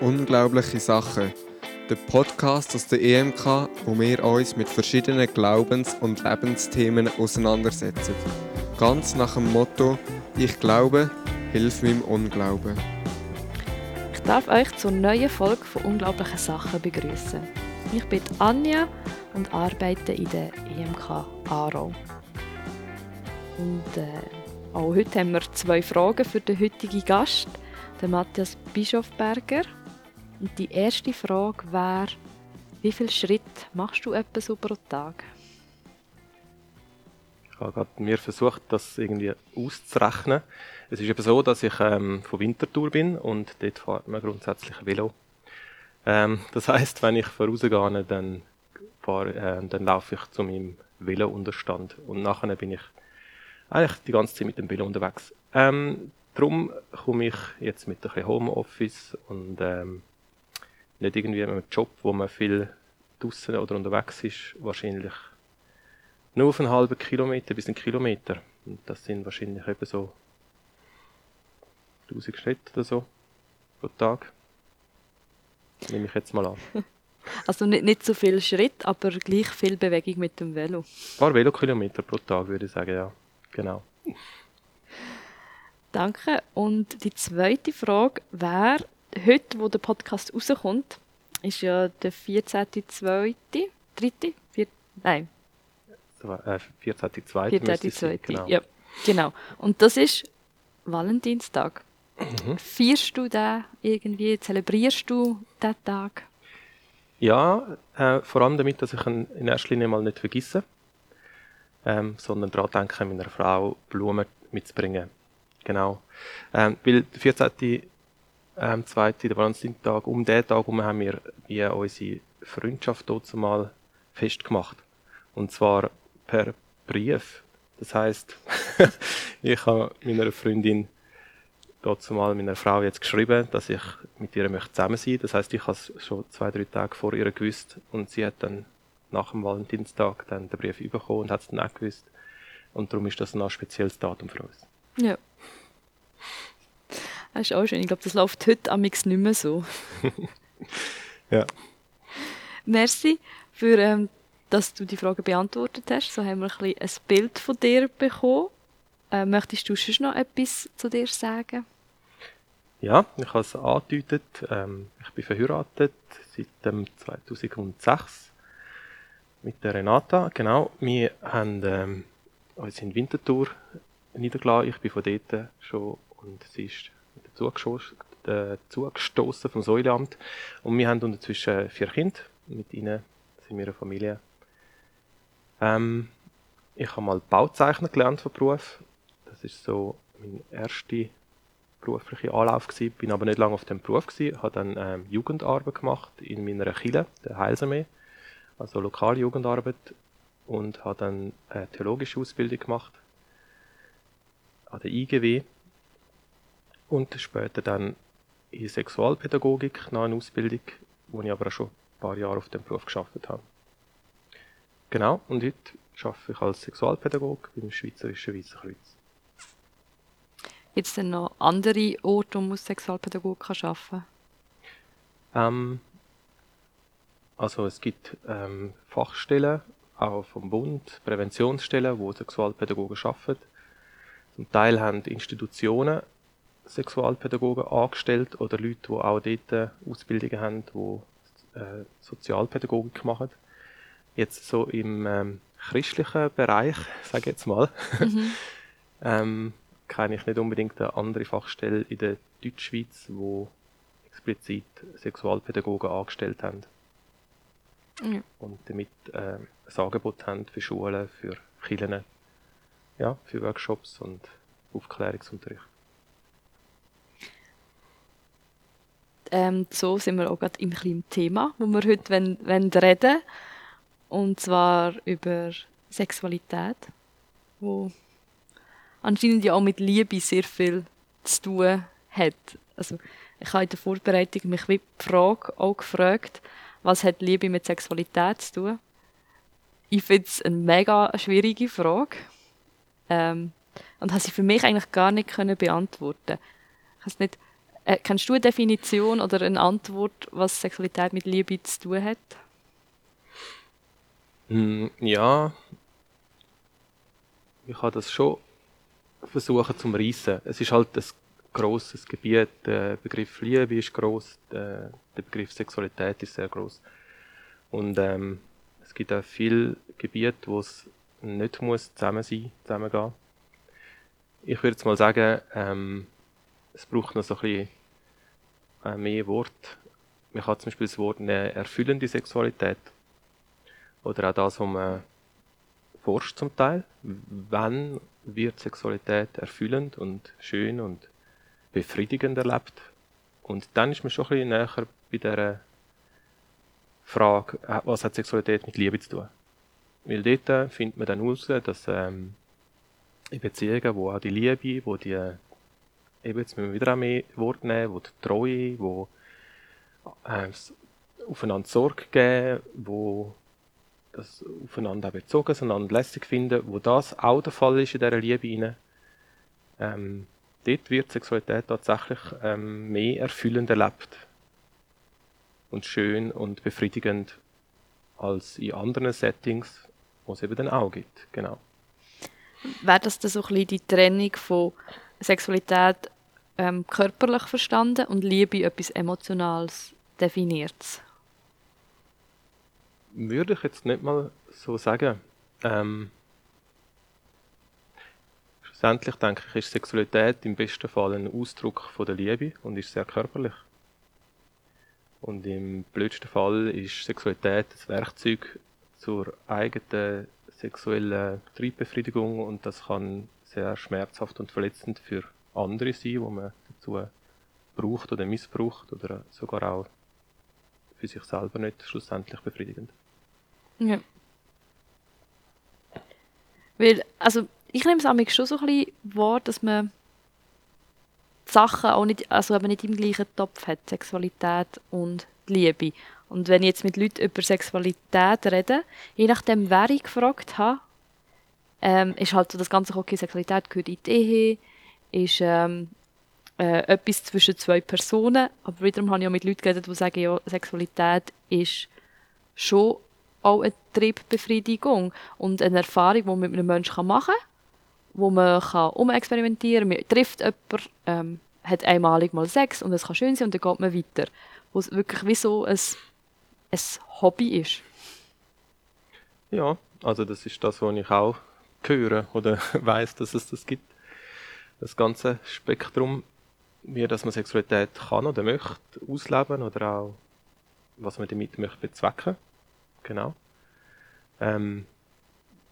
Unglaubliche Sachen. Der Podcast aus der EMK, wo wir uns mit verschiedenen Glaubens- und Lebensthemen auseinandersetzen. Ganz nach dem Motto: Ich glaube, hilf meinem Unglauben. Ich darf euch zur neuen Folge von Unglaubliche Sachen begrüßen. Ich bin Anja und arbeite in der EMK Aarau. Und äh, auch heute haben wir zwei Fragen für den heutigen Gast, den Matthias Bischofberger. Und die erste Frage wäre, wie viele Schritte machst du etwa so pro Tag? Ich habe gerade mir versucht, das irgendwie auszurechnen. Es ist eben so, dass ich ähm, von Winterthur bin und dort fährt man grundsätzlich Velo. Ähm, das heißt, wenn ich vorausgehe, dann, äh, dann laufe ich zu meinem Velo-Unterstand und nachher bin ich eigentlich die ganze Zeit mit dem Velo unterwegs. Ähm, darum komme ich jetzt mit ein bisschen Homeoffice und ähm, nicht irgendwie mit einem Job, wo man viel draußen oder unterwegs ist, wahrscheinlich nur auf einen halben Kilometer bis einen Kilometer. Und das sind wahrscheinlich eben so 1000 Schritte oder so pro Tag. Nehme ich jetzt mal an. Also nicht, nicht so viel Schritt, aber gleich viel Bewegung mit dem Velo. Ein paar Velokilometer pro Tag, würde ich sagen, ja. Genau. Danke. Und die zweite Frage wäre, heute, wo der Podcast rauskommt, ist ja der 14.2., 3., 4., nein. Äh, 14.2. 14.2., genau. Ja, genau. Und das ist Valentinstag. Mhm. Feierst du den irgendwie? Zelebrierst du diesen Tag? Ja, äh, vor allem damit, dass ich ihn in erster Linie mal nicht vergesse, ähm, sondern daran denke, meiner Frau Blumen mitzubringen. Genau. Ähm, weil der 14 ähm, zweite, der Valentintag, um diesen Tag herum haben wir wie unsere Freundschaft dort mal festgemacht. Und zwar per Brief. Das heißt, ich habe meiner Freundin mal meiner Frau jetzt geschrieben, dass ich mit ihr möchte zusammen sein. Das heißt, ich habe es schon zwei, drei Tage vor ihr gewusst und sie hat dann nach dem Valentinstag dann den Brief bekommen und hat es dann auch gewusst. Und darum ist das ein spezielles Datum für uns. Ja. Das ist auch schön. Ich glaube, das läuft heute am nicht mehr so. ja. Merci für, ähm, dass du die Frage beantwortet hast. So haben wir ein, bisschen ein Bild von dir bekommen. Äh, möchtest du schon noch etwas zu dir sagen? Ja, ich habe es angedeutet. Ähm, ich bin verheiratet seit dem 2006 mit der Renata. Genau, wir haben ähm, uns in Winterthur niedergelassen. Ich bin von dort schon und sie ist zugestoßen vom Säuleamt. Und wir haben unterzwischen vier Kinder. Mit ihnen sind wir eine Familie. Ähm, ich habe mal Bauzeichner gelernt von Beruf. Das ist so mein erster beruflicher Anlauf gewesen. Bin aber nicht lange auf dem Beruf gewesen. Habe dann ähm, Jugendarbeit gemacht in meiner Kille, der Heilsarmee. Also lokale Jugendarbeit. Und habe dann eine theologische Ausbildung gemacht an der IGW und später dann in Sexualpädagogik nach einer Ausbildung, wo ich aber auch schon ein paar Jahre auf dem Beruf geschafft habe. Genau, und heute arbeite ich als Sexualpädagog beim Schweizerischen Weißen Kreuz. Gibt es denn noch andere Orte, wo man als Sexualpädagog arbeiten kann? Ähm, also es gibt ähm, Fachstellen, auch vom Bund, Präventionsstellen, wo Sexualpädagogen arbeiten. Zum Teil haben Institutionen Sexualpädagogen angestellt oder Leute, die auch dort Ausbildungen haben, die äh, Sozialpädagogik machen. Jetzt so im ähm, christlichen Bereich, sage ich jetzt mal, mhm. ähm, kenne ich nicht unbedingt eine andere Fachstelle in der Deutschschweiz, wo explizit Sexualpädagogen angestellt haben. Mhm. Und damit äh, ein Angebot haben für Schulen, für Kirchen, ja, für Workshops und Aufklärungsunterricht. Ähm, so sind wir auch gerade im kleinen Thema, wo wir heute wollen, wollen reden Und zwar über Sexualität, wo anscheinend ja auch mit Liebe sehr viel zu tun hat. Also ich habe in der Vorbereitung mich wie die Frage auch gefragt, was hat Liebe mit Sexualität zu tun? Ich finde es eine mega schwierige Frage. Ähm, und habe sie für mich eigentlich gar nicht können beantworten. Ich weiß nicht, Äh, kennst du eine Definition oder eine Antwort, was Sexualität mit Liebe zu tun hat? Mm, ja, ich habe das schon versuchen zum Reissen. Es ist halt ein grosses Gebiet. Der Begriff Liebe ist groß, der, Begriff Sexualität ist sehr groß. Und ähm, es gibt auch viele Gebiete, wo es nicht muss zusammen sein, zusammengehen. Ich würde jetzt mal sagen, ähm, es braucht noch so ein bisschen äh, mehr Wort. Man kann zum Beispiel das Wort eine erfüllende Sexualität oder auch das, was man forscht zum Teil. Wann wird Sexualität erfüllend und schön und befriedigend erlebt? Und dann ist man schon ein bisschen näher bei der Frage, äh, was hat Sexualität mit Liebe zu tun? Weil dort findet man dann heraus, dass ähm, in Beziehungen, wo auch die Liebe, wo die, eben jetzt müssen wir wieder auch mehr Wort nehmen, wo die Treue, wo äh, aufeinander Sorge geben, wo das aufeinander bezogen sind, einander lässig finden, wo das auch der Fall ist in dieser Liebe rein, ähm, dort wird Sexualität tatsächlich ähm, mehr erfüllend erlebt und schön und befriedigend als in anderen Settings, wo es eben dann auch gibt. Genau. Wäre das dann so ein bisschen die Trennung von Sexualität ähm, körperlich verstanden und Liebe etwas Emotionales definiert? Würde ich jetzt nicht mal so sagen. Ähm, schlussendlich denke ich, ist Sexualität im besten Fall ein Ausdruck von der Liebe und ist sehr körperlich. Und im blödsten Fall ist Sexualität das Werkzeug zur eigenen sexuellen Triebbefriedigung und das kann sehr schmerzhaft und verletzend für andere sein, wo man dazu braucht oder missbraucht oder sogar auch für sich selber nicht schlussendlich befriedigend. Ja. Weil, also ich nehme es schon so ein bisschen wahr, dass man die Sachen auch nicht, also eben nicht im gleichen Topf hat, Sexualität und Liebe. Und wenn ich jetzt mit Leuten über Sexualität rede, je nachdem, wer ich gefragt habe, ähm, ist halt so das ganze okay, Sexualität gehört in die Ehe, ist ähm, äh, etwas zwischen zwei Personen. Aber wiederum habe ich auch mit Leuten geredet, die sagen, ja, Sexualität ist schon auch eine Triebbefriedigung und eine Erfahrung, die man mit einem Menschen machen kann, wo man kann umexperimentieren kann. Man trifft jemanden, ähm, hat einmalig mal Sex und es kann schön sein und dann geht man weiter. Wo es wirklich wie so ein, ein Hobby ist. Ja, also das ist das, was ich auch höre oder weiß, dass es das gibt. Das ganze Spektrum, wie dass man Sexualität kann oder möchte ausleben oder auch was man damit möchte bezwecken. Genau. Ähm,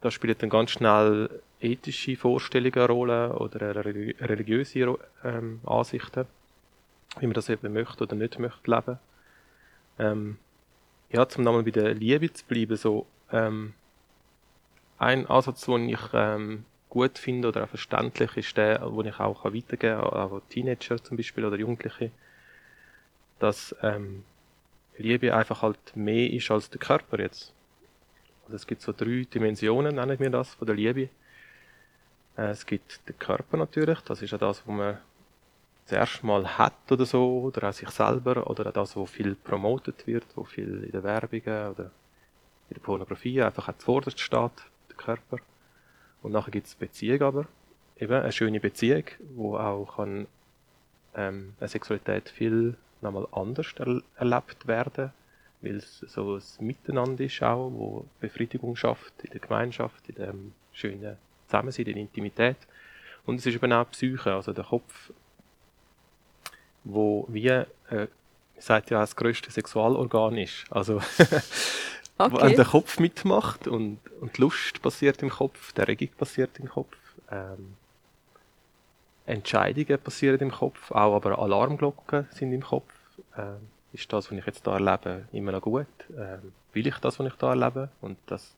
da spielen dann ganz schnell ethische Vorstellungen eine Rolle oder religiöse ähm, Ansichten, wie man das eben möchte oder nicht möchte leben. Ähm, ja, zum nochmal bei der Liebe zu bleiben, so ähm, ein Ansatz, den ich ähm, gut finde oder auch verständlich ist der, den ich auch weitergeben kann, auch Teenager zum Beispiel oder Jugendliche, dass ähm, Liebe einfach halt mehr ist als der Körper jetzt. Also es gibt so drei Dimensionen, nennen wir das, von der Liebe. Äh, es gibt den Körper natürlich, das ist ja das, was man zuerst mal hat oder so, oder auch sich selber, oder auch das, wo viel promotet wird, wo viel in den Werbungen oder in der Pornografie einfach auch zuvorderst steht, der Körper. Und nachher gibt es Beziehung aber, eben eine schöne Beziehung, wo auch kann, ähm, eine Sexualität viel nochmal anders er erlebt werden, weil es so ein Miteinander ist auch, wo Befriedigung schafft in der Gemeinschaft, in dem schönen Zusammensein, in der Intimität. Und es ist eben auch Psyche, also der Kopf, wo wie, äh, sagt ja auch das größte Sexualorgan ist. Also, okay. der Kopf mitmacht und, und Lust passiert im Kopf, die Erregung passiert im Kopf. Ähm, Entscheidungen passieren im Kopf, auch aber Alarmglocken sind im Kopf. Ähm, ist das, was ich jetzt da erlebe, immer noch gut? Ähm, will ich das, was ich da erlebe? Und das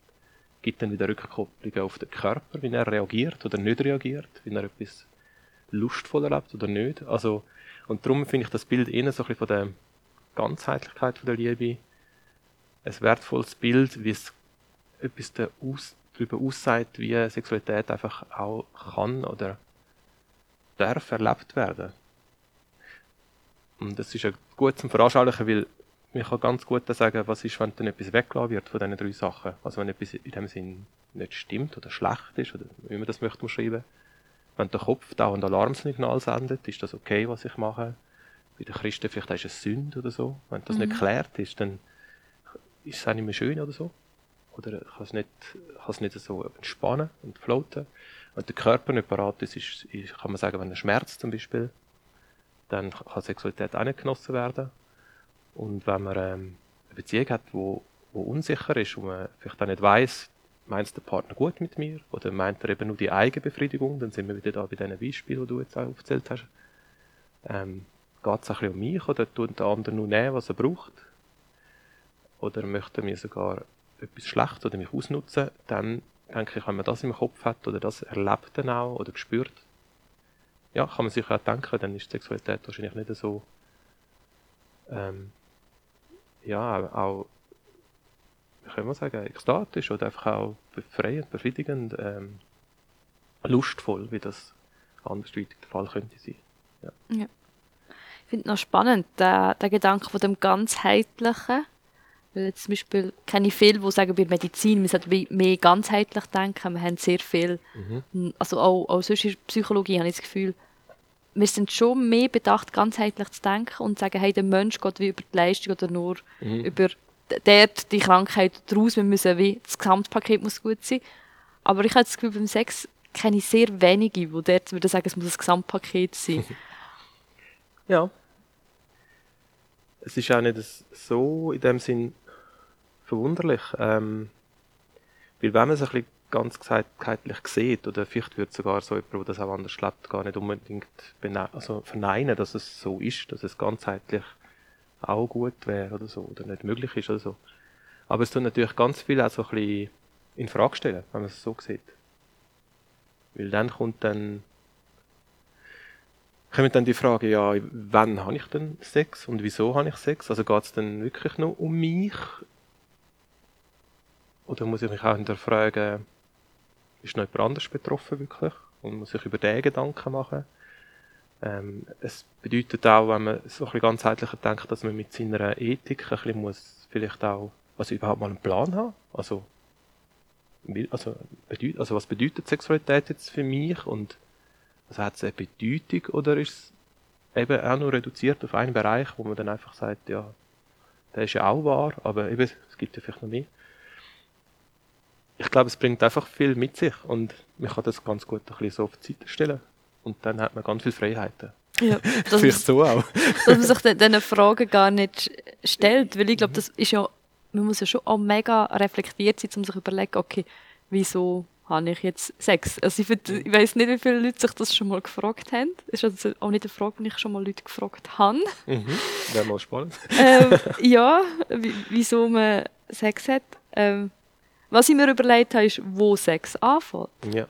gibt dann wieder Rückkopplungen auf den Körper, wie er reagiert oder nicht reagiert, wie er etwas lustvoll erlebt oder nicht. Also, und darum finde ich das Bild eher so ein bisschen von der Ganzheitlichkeit von der Liebe ein wertvolles Bild, wie es etwas darüber aussagt, wie Sexualität einfach auch kann oder darf erlebt werden. Und das ist ja gut zum Veranschaulichen, weil man kann ganz gut sagen, was ist, wenn dann etwas weggelassen wird von diesen drei Sachen. Also wenn etwas in dem Sinn nicht stimmt oder schlecht ist, oder wie man das möchte umschreiben. Wenn der Kopf dauernd Alarmsignal sendet, ist das okay, was ich mache. Bei den Christen vielleicht ist es Sünde oder so. Wenn das nicht geklärt ist, dann ist es auch nicht mehr schön oder so. Oder kann es nicht, kann es nicht so entspannen und floaten. Wenn der Körper nicht parat ist, ist, ist, kann man sagen, wenn er schmerzt zum Beispiel, dann kann Sexualität auch nicht genossen werden. Und wenn man ähm, eine Beziehung hat, wo, wo unsicher ist und man vielleicht auch nicht weiß, meint der Partner gut mit mir oder meint er eben nur die Eigenbefriedigung, dann sind wir wieder da bei diesen Beispielen, die du jetzt auch aufgezählt hast. Ähm, Geht es ein bisschen um mich oder tut der andere nur nehmen, was er braucht? Oder möchte mir sogar etwas schlecht oder mich ausnutzen? Dann denke ich, wenn man das im Kopf hat oder das erlebt dann auch oder spürt, ja, kann man sich auch denken, dann ist Sexualität wahrscheinlich nicht so, ähm, ja, auch, wie kann man sagen, ekstatisch oder einfach auch befreiend, befriedigend, ähm, lustvoll, wie das andersweitig der Fall könnte sein. Ja. ja. Ich finde noch spannend, der, der Gedanke von dem Ganzheitlichen. Weil jetzt zum Beispiel kenne ich viele, die sagen, bei der Medizin, wir sollten mehr ganzheitlich denken. Wir haben sehr viel, mhm. also auch, auch sonst in der Psychologie habe ich das Gefühl, wir sind schon mehr bedacht, ganzheitlich zu denken und zu sagen, hey, der Mensch geht wie über die Leistung oder nur mhm. über dort die Krankheit daraus. Wir müssen wie, das Gesamtpaket muss gut sein. Aber ich habe das Gefühl, beim Sex kenne ich sehr wenige, die dort würden sagen, es muss ein Gesamtpaket sein. ja. Es ist auch nicht so in dem Sinn verwunderlich. Ähm, weil wenn man es ein bisschen ganz ganzheitlich sieht, oder vielleicht wird sogar so jemand, der das auch anders lebt, gar nicht unbedingt also verneinen, dass es so ist, dass es ganzheitlich auch gut wäre oder so, oder nicht möglich ist oder so. Aber es tut natürlich ganz viel auch so ein bisschen in Frage stellen, wenn man es so sieht. Weil dann kommt dann kommt dann die Frage, ja, wann habe ich denn Sex und wieso habe ich Sex? Also geht es dann wirklich nur um mich? Oder muss ich mich auch hinterfragen, ist noch jemand anders betroffen wirklich? Und muss ich über den Gedanken machen? Ähm, es bedeutet auch, wenn man so ein bisschen ganzheitlicher denkt, dass man mit seiner Ethik ein bisschen muss vielleicht auch, also überhaupt mal einen Plan haben. Also, also, also was bedeutet Sexualität jetzt für mich und also hat es eine Bedeutung oder ist es eben auch nur reduziert auf einen Bereich, wo man dann einfach sagt, ja, der ist ja auch wahr, aber eben, es gibt ja vielleicht noch mehr. Ich glaube, es bringt einfach viel mit sich und man kann das ganz gut ein bisschen so auf die Seite stellen. Und dann hat man ganz viele Freiheiten. Ja, Vielleicht so auch. dass man sich diese Fragen gar nicht stellt, weil ich glaube, das ist ja, man muss ja schon auch mega reflektiert sein, um sich zu überlegen, okay, wieso habe ich jetzt Sex? Also ich, ich weiß nicht, wie viele Leute sich das schon mal gefragt haben. Das ist also auch nicht eine Frage, die ich schon mal Leute gefragt habe. Mhm. Wäre mal spannend. ähm, ja, wieso man Sex hat. Ähm, was ich mir überlegt habe, ist, wo Sex anfängt. Ja.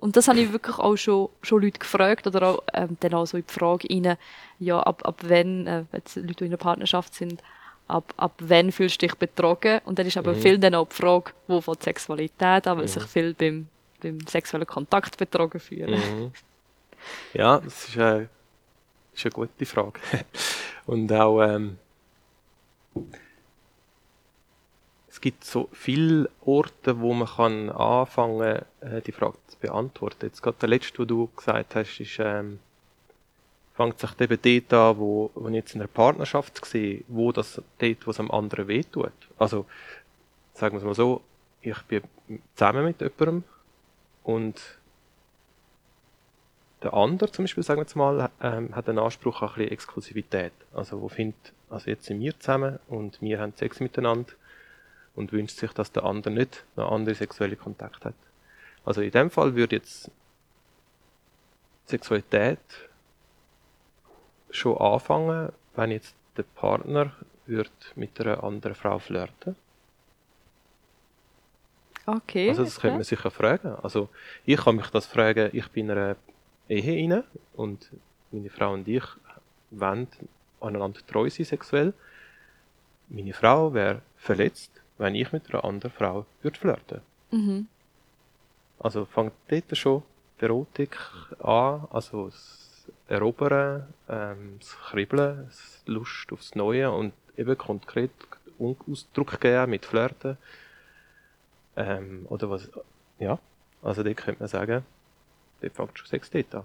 Und das habe ich wirklich auch schon, schon Leute gefragt oder auch, ähm, dann auch so in die Frage rein, ja, ab, ab wann, äh, wenn Leute, die in einer Partnerschaft sind, ab, ab wann fühlst du dich betrogen? Und dann ist aber mhm. viel dann auch die Frage, wo von Sexualität an, weil mhm. sich viel beim, beim sexuellen Kontakt betrogen fühlen. Mhm. Ja, das ist eine, ist eine gute Frage. Und auch, ähm, gibt so viele Orte, wo man kann anfangen kann, äh, die Frage zu beantworten. Jetzt gerade der letzte, wo du gesagt hast, ist, ähm, fängt sich eben dort an, wo, wo ich jetzt in einer Partnerschaft sehe, wo das dort, was am anderen wehtut. Also, sagen wir es mal so, ich bin zusammen mit jemandem und der andere zum Beispiel, sagen wir jetzt mal, ähm, hat einen Anspruch an ein bisschen Exklusivität. Also, wo findet, also jetzt sind wir zusammen und wir haben Sex miteinander und wünscht sich, dass der andere nicht noch andere sexuelle Kontakt hat. Also in dem Fall würde jetzt Sexualität schon anfangen, wenn jetzt der Partner wird mit einer anderen Frau flirten. Okay. Also das okay. könnte man sich ja fragen. Also ich kann mich das fragen, ich bin in einer Ehe inne und meine Frau und ich wollen aneinander treu sein sexuell. Meine Frau wäre verletzt, wenn ich mit einer anderen Frau würde flirten. Mhm. Also fängt dort schon die Erotik an, also Erobern, ähm, das Kribbeln, das Lust aufs Neue und eben konkret Ausdruck geben mit Flirten. Ähm, oder was, ja, also dort könnte man sagen, dort fängt schon Sex dort an.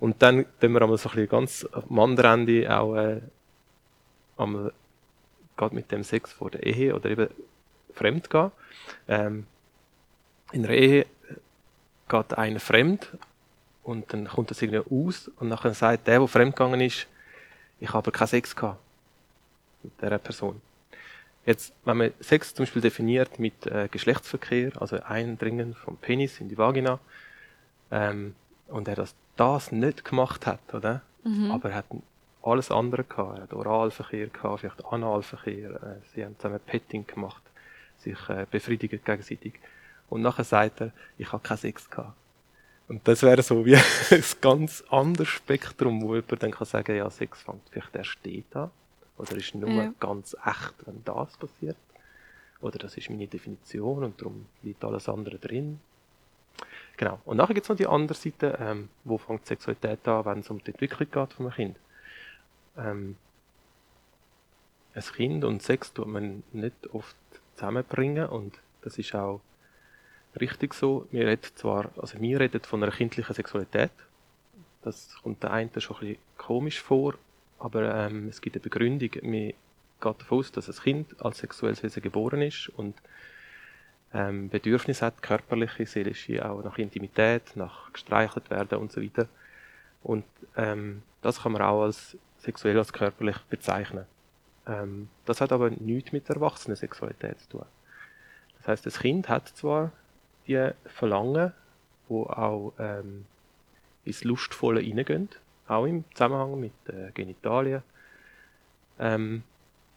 Und dann tun wir einmal so ein bisschen ganz am anderen Ende auch äh, einmal gerade mit dem Sex vor der Ehe oder eben fremd gehen. Ähm, in der Ehe geht einer fremd und dann kommt das irgendwie aus und nachher sagt der, der fremd gegangen ist, ich habe keinen Sex gehabt mit dieser Person. Jetzt, wenn man Sex zum Beispiel definiert mit äh, Geschlechtsverkehr, also Eindringen vom Penis in die Vagina, ähm, und er das, das nicht gemacht hat, oder? Mhm. Aber er hat alles andere gehabt. Er hat Oralverkehr gehabt, vielleicht Analverkehr. Äh, sie haben zusammen Petting gemacht, sich äh, befriedigt gegenseitig. Und nachher sagt er, ich habe keinen Sex gehabt. Und das wäre so wie ein ganz anderes Spektrum, wo jemand dann kann sagen, ja, Sex fängt vielleicht erst dort an. Oder ist nur Ja. ganz echt, wenn das passiert. Oder das ist meine Definition und darum liegt alles andere drin. Genau. Und nachher gibt es noch die andere Seite, ähm, wo fängt Sexualität an, wenn es um die Entwicklung geht von einem Kind. Ähm, ein Kind und Sex tut man nicht oft zusammenbringen und das ist auch richtig so. Wir reden zwar, also wir reden von einer kindlichen Sexualität. Das kommt der einen schon ein bisschen komisch vor, aber ähm, es gibt eine Begründung. Wir gehen davon aus, dass ein Kind als sexuelles Wesen geboren ist und ähm, Bedürfnisse hat, körperliche, seelische, auch nach Intimität, nach gestreichelt werden und so weiter. Und ähm, das kann man auch als sexuell, als körperlich bezeichnen. Ähm, das hat aber nichts mit erwachsenen Sexualität zu tun. Das heißt, das Kind hat zwar die Verlangen, wo auch ähm, ins Lustvolle hineingehen, auch im Zusammenhang mit äh, Genitalien. Ähm,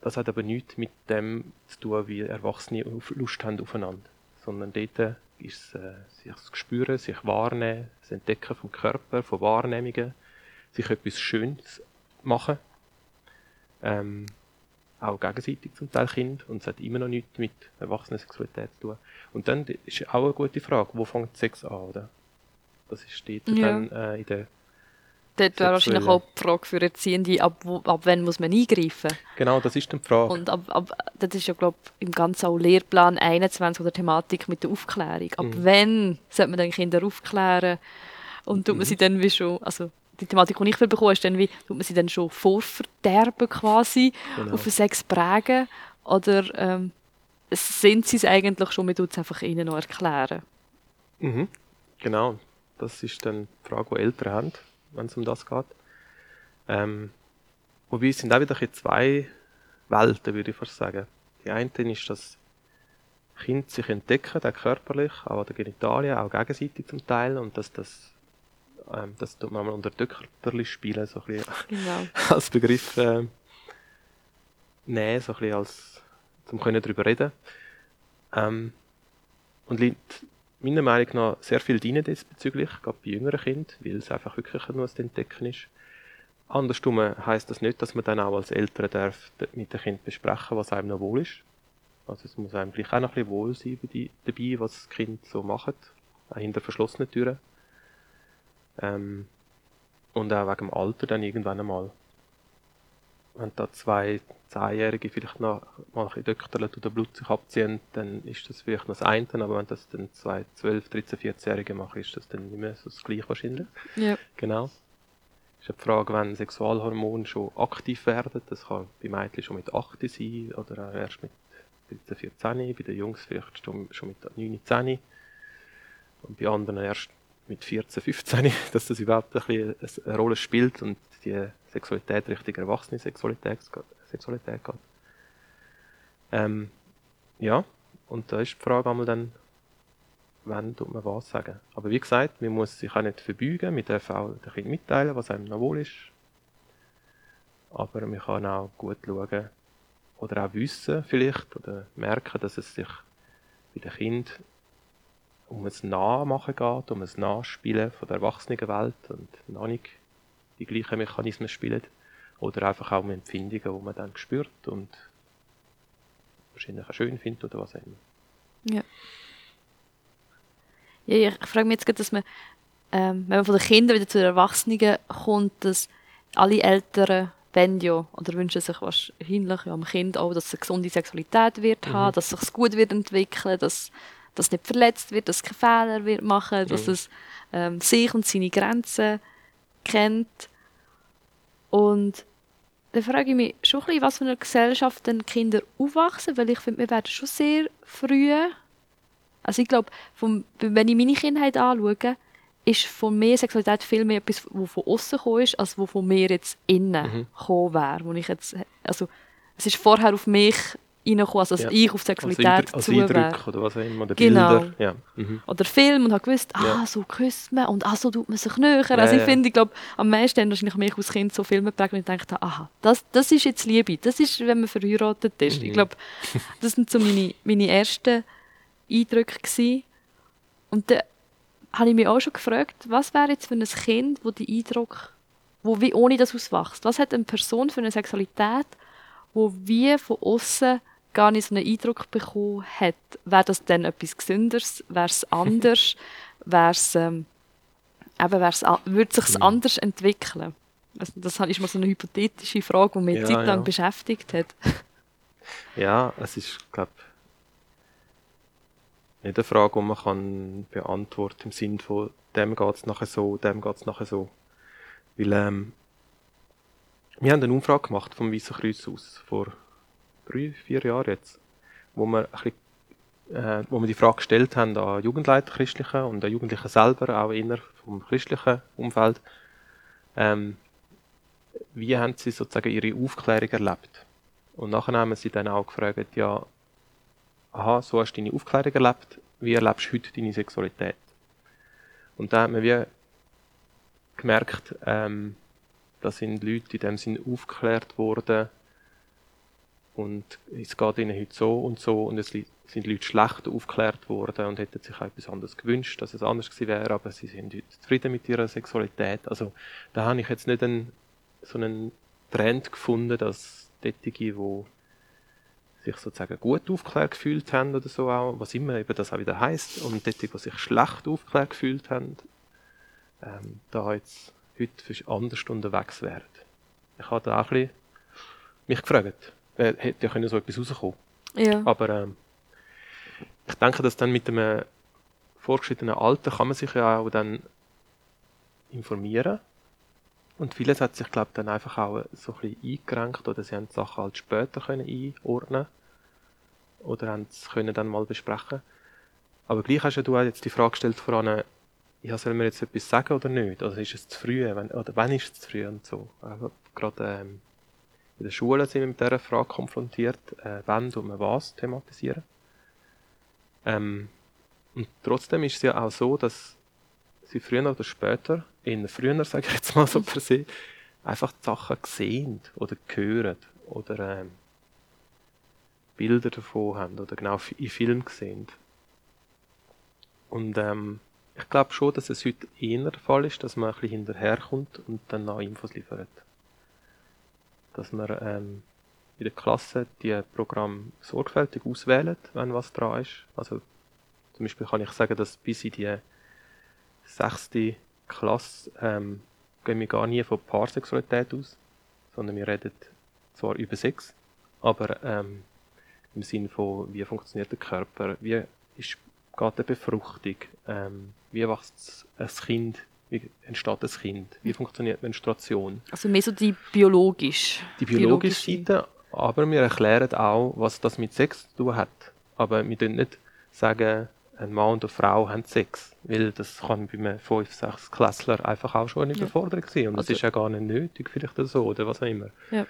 das hat aber nichts mit dem zu tun, wie Erwachsene Lust haben aufeinander. Sondern dort ist äh, sich das Spüren, sich wahrnehmen, das Entdecken vom Körper, von Wahrnehmungen, sich etwas Schönes machen. Ähm, auch gegenseitig zum Teil Kind und es hat immer noch nichts mit Erwachsenensexualität zu tun. Und dann ist auch eine gute Frage, wo fängt Sex an, oder? Das ist dort Ja. dann äh, in der Dort wäre wahrscheinlich auch die Frage für Erziehende, ab, wo, ab wann muss man eingreifen? Genau, das ist dann die Frage. Und ab, ab, das ist ja, glaube ich, im ganzen auch Lehrplan 21 oder Thematik mit der Aufklärung. Ab Mhm. wann sollte man dann Kinder aufklären? Und tut man sie dann wie schon, also die Thematik, die ich will bekommen, ist dann wie, tut man sie dann schon vorverderben quasi, Genau. auf Sex prägen? Oder ähm, sind sie es eigentlich schon, wir tun es einfach ihnen noch erklären? Mhm. Genau, das ist dann die Frage, die Eltern haben, wenn es um das geht. Ähm, wobei es sind auch wieder zwei Welten, würde ich fast sagen. Die eine ist, dass Kinder sich entdecken, auch körperlich, auch an den Genitalien, auch gegenseitig zum Teil, und dass das, ähm, das tut man mal unter Döckerli spielen, so ein bisschen Genau. als Begriff äh, nehmen, so ein bisschen als, zum können darüber reden. Ähm, und liegt meiner Meinung nach sehr viel drin diesbezüglich, gerade bei jüngeren Kindern, weil es einfach wirklich nur das Entdecken ist. Andersrum heisst das nicht, dass man dann auch als Eltern darf mit dem Kind besprechen, was einem noch wohl ist. Also es muss einem gleich auch noch ein bisschen wohl sein dabei, was das Kind so macht, auch hinter verschlossenen Türen. Ähm, und auch wegen dem Alter dann irgendwann einmal. Wenn da zwei Zehnjährige vielleicht noch mal ein bisschen oder Blut sich abziehen, dann ist das vielleicht noch das eine, aber wenn das dann zwei 12, 13, 14-Jährige machen, ist das dann nicht mehr so das gleiche wahrscheinlich. Ja. Genau. Ist ja die Frage, wenn Sexualhormone schon aktiv werden, das kann bei Mädchen schon mit 8 sein oder auch erst mit 13, 14, bei den Jungs vielleicht schon schon mit 9, 10 und bei anderen erst mit 14, 15, dass das überhaupt ein bisschen eine Rolle spielt und die Sexualität Richtung erwachsene Sexualität, Sexualität geht. Ähm, ja, und da ist die Frage einmal dann, wann tut man was sagen. Aber wie gesagt, man muss sich auch nicht verbeugen, man darf auch dem Kind mitteilen, was einem noch wohl ist. Aber man kann auch gut schauen oder auch wissen vielleicht oder merken, dass es sich bei dem Kind um ein Nachmachen geht, um ein Nachspielen von der Erwachsenenwelt und noch nicht die gleichen Mechanismen spielen. Oder einfach auch um Empfindungen, die man dann spürt und wahrscheinlich auch schön findet oder was auch immer. Ja, ich frage mich jetzt gerade, dass man ähm, wenn man von den Kindern wieder zu den Erwachsenen kommt, dass alle Eltern wollen ja oder wünschen sich wahrscheinlich ja, am Kind auch, dass es eine gesunde Sexualität wird mhm. haben, dass es sich gut wird entwickeln, dass dass nicht verletzt wird, dass es keine Fehler wird machen, dass mhm. es ähm, sich und seine Grenzen kennt. Und dann frage ich mich schon ein bisschen, was für eine Gesellschaft denn Kinder aufwachsen, weil ich finde, wir werden schon sehr früh, also ich glaube, wenn ich meine Kindheit anschaue, ist von mir Sexualität viel mehr etwas, was von außen gekommen ist, als was von mir jetzt innen mhm. gekommen wäre. Wo ich jetzt, also, es ist vorher auf mich reingekommen, also ja. ich auf Sexualität als, Eindruck oder was auch immer, oder genau. Bilder. Ja. Mhm. Oder Film und habe gewusst, ah, ja. so küsst man und ah, so tut man sich näher. Ja, also ich finde, ich glaube, am meisten wahrscheinlich mich als Kind so Filme geprägt und ich dachte, aha, das, das ist jetzt Liebe, das ist, wenn man verheiratet ist. Mhm. Ich glaube, das sind so meine, meine ersten Eindrücke gewesen. Und dann habe ich mich auch schon gefragt, was wäre jetzt für ein Kind, wo die Eindruck, wo wie ohne das auswächst? Was hat eine Person für eine Sexualität, wo wie von außen gar nicht so einen Eindruck bekommen hat, wäre das dann etwas Gesünderes, wäre es anders, wäre es, ähm, eben wär's, würde sich mhm. anders entwickeln? Also das ist mal so eine hypothetische Frage, die mich ja, Zeit lang ja. beschäftigt hat. ja, es ist, glaube nicht eine Frage, die man kann beantworten im Sinne von dem geht es nachher so, dem geht es nachher so. Weil ähm, wir haben eine Umfrage gemacht vom Weißen Kreuz aus vor drei, vier Jahren jetzt, wo wir, ein bisschen, äh, wo wir die Frage gestellt haben an Jugendleiter Christlichen und an Jugendlichen selber, auch innerhalb vom christlichen Umfeld, ähm, wie haben sie sozusagen ihre Aufklärung erlebt? Und nachher haben sie dann auch gefragt, ja, aha, so hast du deine Aufklärung erlebt, wie erlebst du heute deine Sexualität? Und da haben wir gemerkt, ähm, da sind Leute in dem Sinn aufgeklärt worden, und es geht ihnen heute so und so und es sind Leute schlecht aufgeklärt worden und hätten sich auch etwas anderes gewünscht, dass es anders gewesen wäre, aber sie sind heute zufrieden mit ihrer Sexualität. Also da habe ich jetzt nicht einen, so einen Trend gefunden, dass Tätige, die sich sozusagen gut aufgeklärt gefühlt haben oder so auch, was immer eben das auch wieder heißt, und Tätige, die sich schlecht aufgeklärt gefühlt haben, ähm, da jetzt heute anders unterwegs wären. Ich habe da auch ein bisschen mich gefragt, äh, hätte ja können so etwas rauskommen ja. Aber ähm, ich denke, dass dann mit einem vorgeschrittenen Alter kann man sich ja auch dann informieren. Und vieles hat sich, glaube ich, dann einfach auch so ein bisschen eingerenkt oder sie haben die Sachen halt später können einordnen oder haben es können dann mal besprechen. Aber gleich hast ja du jetzt die Frage gestellt voran, ja, soll man jetzt etwas sagen oder nicht? Also ist es zu früh? Wenn, oder wann ist es zu früh und so? Also gerade ähm, in der Schule sind wir mit dieser Frage konfrontiert, äh, wann und was thematisieren. Ähm, und trotzdem ist es ja auch so, dass sie früher oder später, in früher sage ich jetzt mal so per se, einfach die Sachen sehen oder hören oder ähm, Bilder davon haben oder genau in Filmen sehen. Und ähm, ich glaube schon, dass es heute eher der Fall ist, dass man ein bisschen hinterherkommt und dann noch Infos liefert dass man ähm, in der Klasse die Programm sorgfältig auswählt, wenn was dran ist. Also zum Beispiel kann ich sagen, dass bis in die sechste Klasse ähm, gehen wir gar nie von Paarsexualität aus, sondern wir reden zwar über Sex, aber ähm, im Sinne von, wie funktioniert der Körper, wie ist, geht die Befruchtung, ähm, wie wächst ein Kind wie entsteht das Kind? Wie funktioniert Menstruation? Also mehr so die biologisch. Die biologische, biologische Seite, aber wir erklären auch, was das mit Sex zu tun hat. Aber wir können nicht sagen, ein Mann und eine Frau haben Sex, weil das kann bei einem 5-, 6 Klässler einfach auch schon eine Überforderung sein. Und also, das ist ja gar nicht nötig, vielleicht so, oder was auch immer. Ja.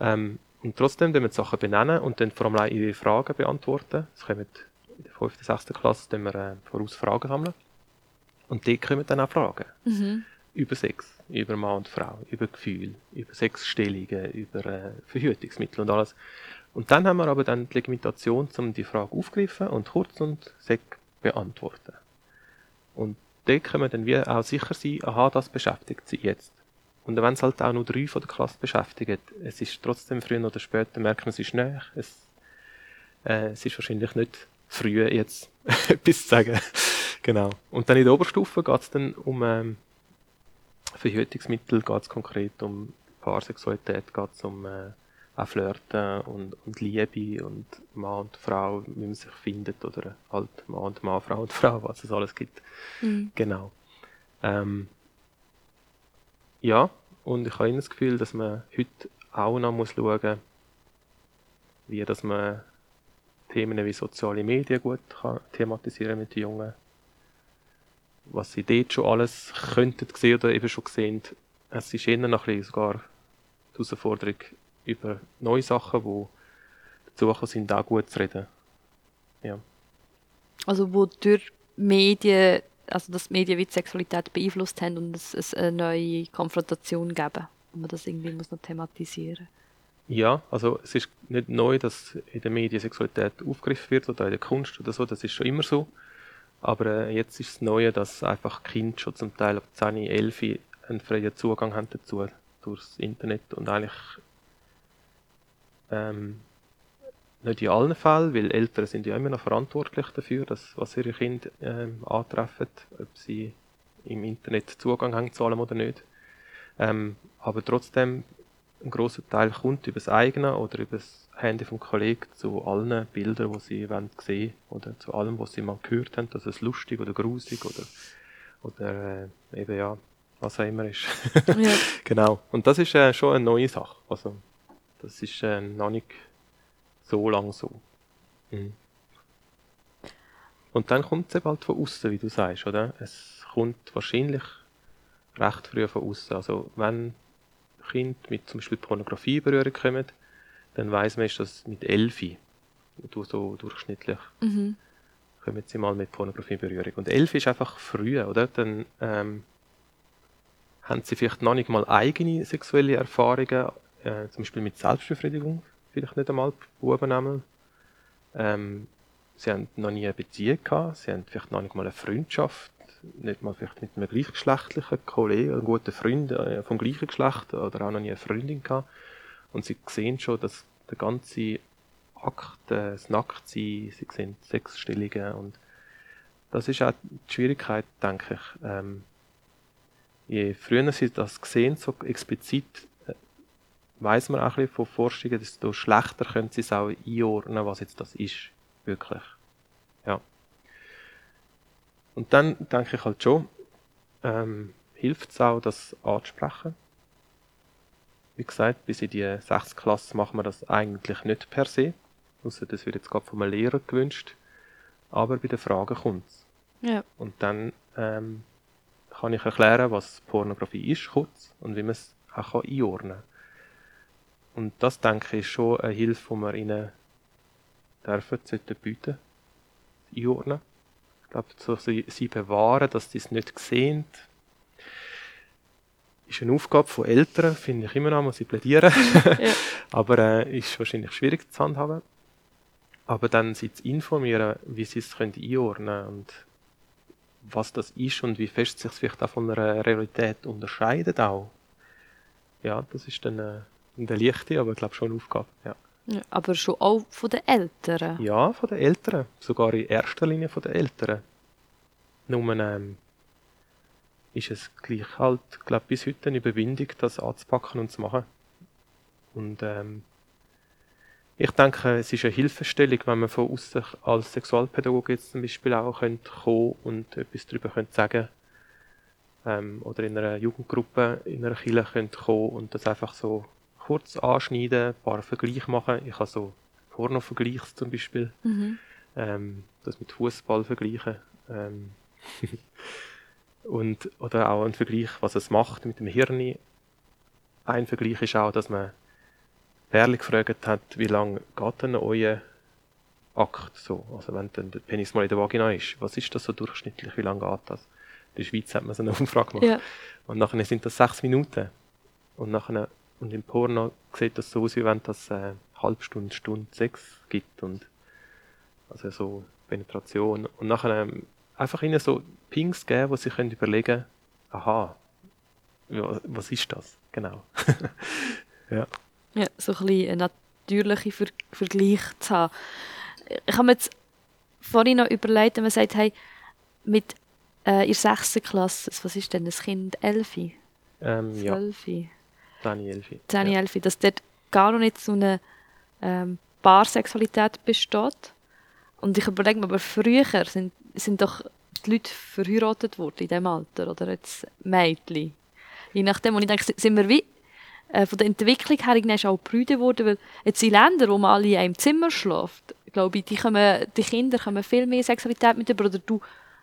Ähm, und trotzdem wir die Sachen benennen und dann vor allem ihre Fragen beantworten. Das kommen in der 5., 6. Klasse, wir äh, voraus Fragen sammeln. Und dort kommen dann auch Fragen. Mhm. Über Sex, über Mann und Frau, über Gefühl, über Sexstellungen, über äh, Verhütungsmittel und alles. Und dann haben wir aber dann die Legitimation, um die Frage aufgreifen und kurz und sec beantworten. Und dort können wir dann wie auch sicher sein, aha, das beschäftigt sie jetzt. Und wenn es halt auch nur drei von der Klasse beschäftigt, es ist trotzdem früher oder später, merkt man, es ist näher. Es, äh, es ist wahrscheinlich nicht früh jetzt etwas zu sagen genau. Und dann in der Oberstufe geht es dann um ähm, Verhütungsmittel, geht es konkret um Paarsexualität, geht es um äh, auch Flirten und, und Liebe und Mann und Frau, wie man sich findet oder halt Mann und Mann, Frau und Frau, was es alles gibt. Mhm. Genau. Ähm, ja, und ich habe immer das Gefühl, dass man heute auch noch muss schauen muss, wie dass man Themen wie soziale Medien gut kann thematisieren mit den Jungen. Was sie dort schon alles könnten sehen oder eben schon gesehen. Es ist eher noch ein bisschen sogar die Herausforderung über neue Sachen, die dazu sind, auch gut zu reden. Ja. Also wo durch Medien, also dass die Medien wie die Sexualität beeinflusst haben und es, es eine neue Konfrontation geben, wo man das irgendwie muss noch thematisieren Ja, also es ist nicht neu, dass in den Medien Sexualität aufgegriffen wird oder in der Kunst oder so, das ist schon immer so. Aber äh, jetzt ist das Neue, dass einfach Kinder schon zum Teil ab 10, 11 einen freien Zugang haben dazu, durchs Internet und eigentlich ähm, nicht in allen Fällen, weil Eltern sind ja immer noch verantwortlich dafür, dass, was ihre Kinder ähm, antreffen, ob sie im Internet Zugang haben zu allem oder nicht. Ähm, aber trotzdem, ein großer Teil kommt über das eigene oder über das Handy vom Kollegen zu allen Bildern, die sie wollen sehen oder zu allem, was sie mal gehört haben, dass es lustig oder grusig oder, oder äh, eben ja, was auch immer ist. Ja. genau. Und das ist äh, schon eine neue Sache. Also, das ist äh, noch nicht so lang so. Mhm. Und dann kommt es eben halt von außen, wie du sagst, oder? Es kommt wahrscheinlich recht früh von außen. Also wenn Kinder mit zum Beispiel Pornografie in Berührung kommen, dann weiß man, ist das mit Elfi, du so durchschnittlich, Mhm. kommen sie mal mit Pornografie in Berührung. Und Elfi ist einfach früh, oder? Dann ähm, haben sie vielleicht noch nicht mal eigene sexuelle Erfahrungen, äh, zum Beispiel mit Selbstbefriedigung, vielleicht nicht einmal Buben einmal. Ähm, sie haben noch nie eine Beziehung gehabt, sie haben vielleicht noch nicht mal eine Freundschaft, nicht mal vielleicht mit einem gleichgeschlechtlichen Kollegen, einem guten Freund äh, vom gleichen Geschlecht oder auch noch nie eine Freundin gehabt. Und sie sehen schon, dass der ganze Akt, äh, das Nacktsein, sie sehen Sexstellungen und das ist auch die Schwierigkeit, denke ich. Ähm, je früher sie das sehen, so explizit, äh, weiß man auch ein bisschen von Forschungen, desto schlechter können sie es auch einordnen, was jetzt das ist. Wirklich. Ja. Und dann denke ich halt schon, ähm, hilft es auch, das anzusprechen. Wie gesagt, bis in die 6. Klasse machen wir das eigentlich nicht per se. Ausser das wird jetzt gerade von einem Lehrer gewünscht. Aber bei den Fragen kommt es. Ja. Und dann ähm, kann ich erklären, was Pornografie ist, kurz, und wie man es auch kann einordnen kann. Und das, denke ich, ist schon eine Hilfe, die wir ihnen dürfen, sollten bieten, einordnen. Ich glaube, so sie, sie bewahren, dass sie es nicht sehen, ist eine Aufgabe von Eltern, finde ich immer noch, muss ich plädieren. Ja. Aber äh, ist wahrscheinlich schwierig zu handhaben. Aber dann sie zu informieren, wie sie es können einordnen und was das ist und wie fest sich es vielleicht auch von einer Realität unterscheidet auch. Ja, das ist dann äh, eine leichte, aber ich glaube schon eine Aufgabe. Ja. Ja, aber schon auch von den Eltern. ja, von den Eltern. Sogar in erster Linie von den Eltern. Nur ähm, ist es gleich halt, glaube bis heute eine Überwindung, das anzupacken und zu machen. Und ähm, ich denke, es ist eine Hilfestellung, wenn man von außen als Sexualpädagoge jetzt zum Beispiel auch könnte kommen und etwas darüber könnte sagen ähm, oder in einer Jugendgruppe in einer Kirche könnte kommen und das einfach so kurz anschneiden, ein paar Vergleiche machen. Ich habe so Porno-Vergleichs zum Beispiel, Mhm. ähm, das mit Fußball vergleichen. Ähm, und, oder auch ein Vergleich, was es macht mit dem Hirn. Ein Vergleich ist auch, dass man Perle gefragt hat, wie lange geht denn euer Akt so? Also wenn dann der Penis mal in der Vagina ist, was ist das so durchschnittlich, wie lange geht das? In der Schweiz hat man so eine Umfrage gemacht. Ja. Und nachher sind das sechs Minuten. Und nachher, und im Porno sieht das so aus, wie wenn das äh, halb Stunde, Stunde Sex gibt und also so Penetration. Und nachher ähm, einfach ihnen so Pings geben, wo sie können überlegen, aha, ja, was ist das? Genau. ja. Ja, so ein bisschen einen natürlichen Ver Vergleich zu haben. Ich habe mir jetzt vorhin noch überlegt, wenn man sagt, hey, mit äh, in der 6. Klasse, was ist denn das Kind? 11? Ähm, ja, 12? 10, 11. 10, ja. 11, dass dort gar noch nicht so eine ähm, Paarsexualität besteht. Und ich überlege mir, aber früher sind, sind doch die Leute verheiratet worden in diesem Alter, oder jetzt Mädchen. Je nachdem, und ich denke, sind wir wie äh, von der Entwicklung her auch Brüder geworden, weil jetzt in Ländern, wo man alle in einem Zimmer schläft, glaube ich, die, kommen, die Kinder kommen viel mehr Sexualität mit über, oder du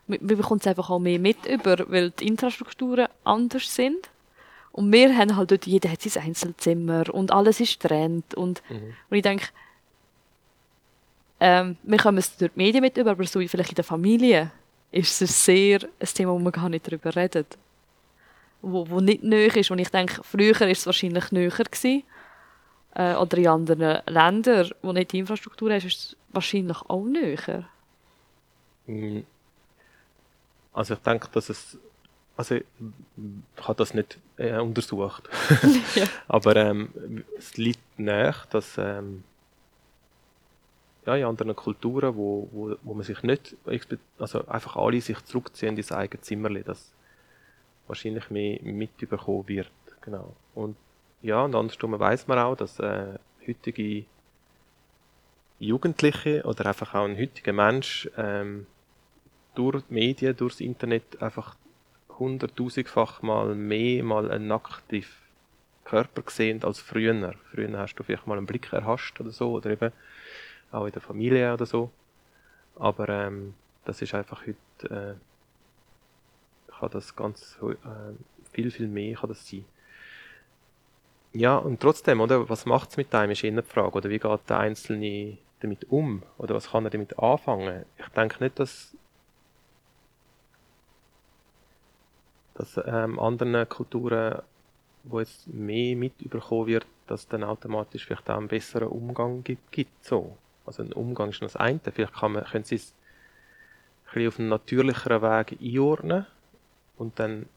man bekommt es einfach auch mehr mit über, weil die Infrastrukturen anders sind. Und wir haben halt dort, jeder hat sein Einzelzimmer und alles ist getrennt. Und, Mhm. und ich denke, ähm, wir kommen es durch die Medien mit über, aber so vielleicht in der Familie ist es sehr ein Thema, wo man gar nicht darüber redet. Wo, wo nicht nöch ist. Und ich denke, früher ist es wahrscheinlich näher gewesen. Äh, oder in anderen Ländern, wo nicht die Infrastruktur ist, ist es wahrscheinlich auch näher. Mm. Also ich denke, dass es, also ich habe das nicht äh, untersucht, Ja. aber ähm, es liegt nahe, dass ähm, ja, in anderen Kulturen, wo, wo, wo man sich nicht, also einfach alle sich zurückziehen ins eigene Zimmerli, dass wahrscheinlich mehr mitbekommen wird, genau. Und ja, und andersrum weiß man auch, dass äh, heutige Jugendliche oder einfach auch ein heutiger Mensch ähm, durch die Medien, durch das Internet einfach hunderttausendfach mal mehr mal einen nackten Körper gesehen als früher. Früher hast du vielleicht mal einen Blick erhascht oder so, oder eben auch in der Familie oder so. Aber ähm, das ist einfach heute, äh, kann das ganz äh, viel, viel mehr kann das sein. Ja, und trotzdem, oder, was macht es mit einem, ist eher die Frage, oder wie geht der Einzelne damit um, oder was kann er damit anfangen? Ich denke nicht, dass dass ähm, anderen Kulturen, wo jetzt mehr mitbekommen wird, dass dann automatisch vielleicht auch einen besseren Umgang gibt. gibt so. Also ein Umgang ist noch das eine. Vielleicht kann man, können sie es ein bisschen auf einen natürlicheren Weg einordnen und dann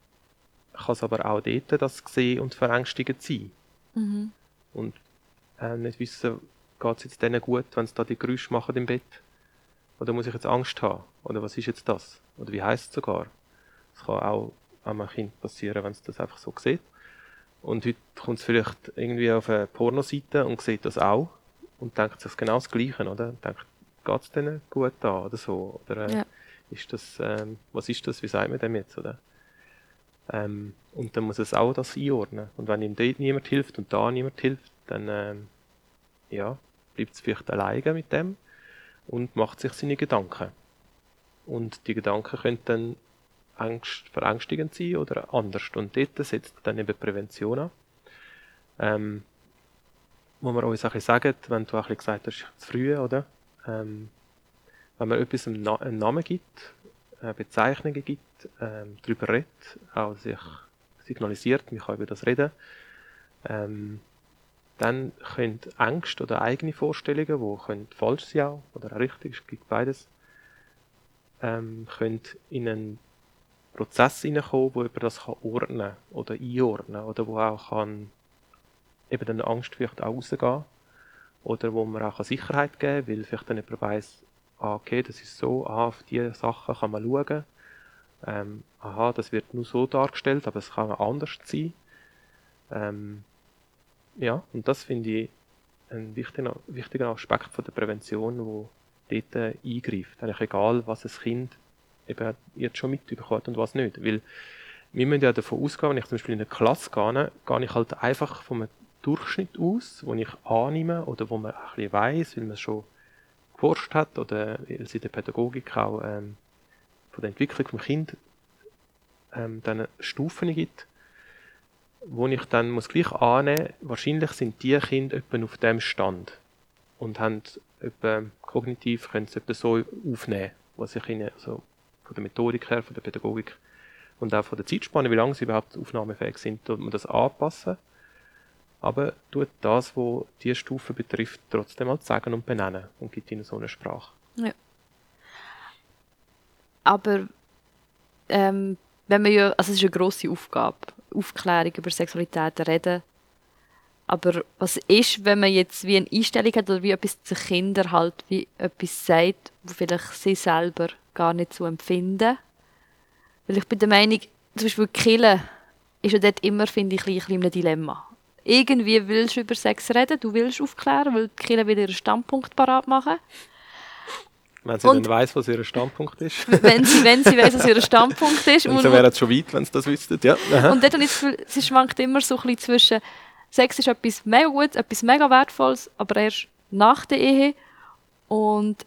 kann es aber auch dort das sehen und verängstigend sein. Mhm. Und äh, nicht wissen, geht es jetzt denen gut, wenn sie da die Geräusche machen im Bett? Oder muss ich jetzt Angst haben? Oder was ist jetzt das? Oder wie heißt es sogar? Es kann auch einem Kind passieren, wenn es das einfach so sieht. Und heute kommt es vielleicht irgendwie auf eine Pornoseite und sieht das auch und denkt sich genau das Gleiche, oder? Denkt, geht es denen gut da oder so? Oder äh, Ja. ist das, ähm, was ist das, wie sagt man dem jetzt, oder? Ähm, und dann muss es auch das einordnen. Und wenn ihm dort niemand hilft und da niemand hilft, dann ähm, ja, bleibt es vielleicht alleine mit dem und macht sich seine Gedanken. Und die Gedanken können dann Angst, verängstigend sein oder anders. Und dort setzt dann eben Prävention an. Ähm, wo wir uns ein bisschen sagen, wenn du auch ein bisschen gesagt hast, zu früh, oder? Ähm, wenn man etwas einen, Na einen Namen gibt, äh, Bezeichnungen gibt, ähm, darüber redet, auch sich signalisiert, man kann über das reden, ähm, dann können Ängste oder eigene Vorstellungen, die können falsch sein auch, oder auch richtig, es gibt beides, ähm, können in einen Prozess hineinkommen, wo über das kann ordnen oder einordnen oder wo auch kann eben dann Angst vielleicht auch rausgehen oder wo man auch Sicherheit geben kann, weil vielleicht dann jemand weiss, ah, okay, das ist so, ah, auf diese Sachen kann man schauen, ähm, aha, das wird nur so dargestellt, aber es kann anders sein. Ähm, ja, und das finde ich ein wichtiger, wichtiger Aspekt von der Prävention, wo dort äh, eingreift. Eigentlich egal, was ein Kind eben jetzt schon mitbekommt und was nicht. Weil wir müssen ja davon ausgehen, wenn ich zum Beispiel in eine Klasse gehe, gehe ich halt einfach vom Durchschnitt aus, wo ich annehme oder wo man ein bisschen weiss, weil man es schon geforscht hat oder weil es in der Pädagogik auch ähm, von der Entwicklung vom Kind ähm, dann Stufen gibt, wo ich dann muss gleich annehmen, wahrscheinlich sind die Kinder etwa auf dem Stand und haben etwa kognitiv können sie etwa so aufnehmen, was ich ihnen also von der Methodik her, von der Pädagogik und auch von der Zeitspanne, wie lange sie überhaupt aufnahmefähig sind, tut man das anpassen. Aber tut das, was diese Stufe betrifft, trotzdem mal sagen und benennen und gibt ihnen so eine Sprache. Aber ähm, wenn man ja, also es ist eine grosse Aufgabe, Aufklärung über Sexualität reden. Aber was ist, wenn man jetzt wie eine Einstellung hat oder wie etwas zu Kindern halt wie etwas sagt, wo vielleicht sie selber gar nicht so empfinden Weil ich bin der Meinung, zum Beispiel Killen ist ja dort immer, finde ich, ein bisschen in einem Dilemma. Irgendwie willst du über Sex reden, du willst aufklären, weil die wieder ihren Standpunkt parat machen. Wenn sie Und- dann weiss, was ihr Standpunkt ist. Wenn sie, wenn sie weiss, was ihr Standpunkt ist. Und sie wären jetzt schon weit, wenn sie das wüssten. Ja. Aha. Und dort habe ich das Gefühl, sie schwankt immer so ein bisschen zwischen Sex ist etwas mega Gutes, etwas mega Wertvolles, aber erst nach der Ehe. Und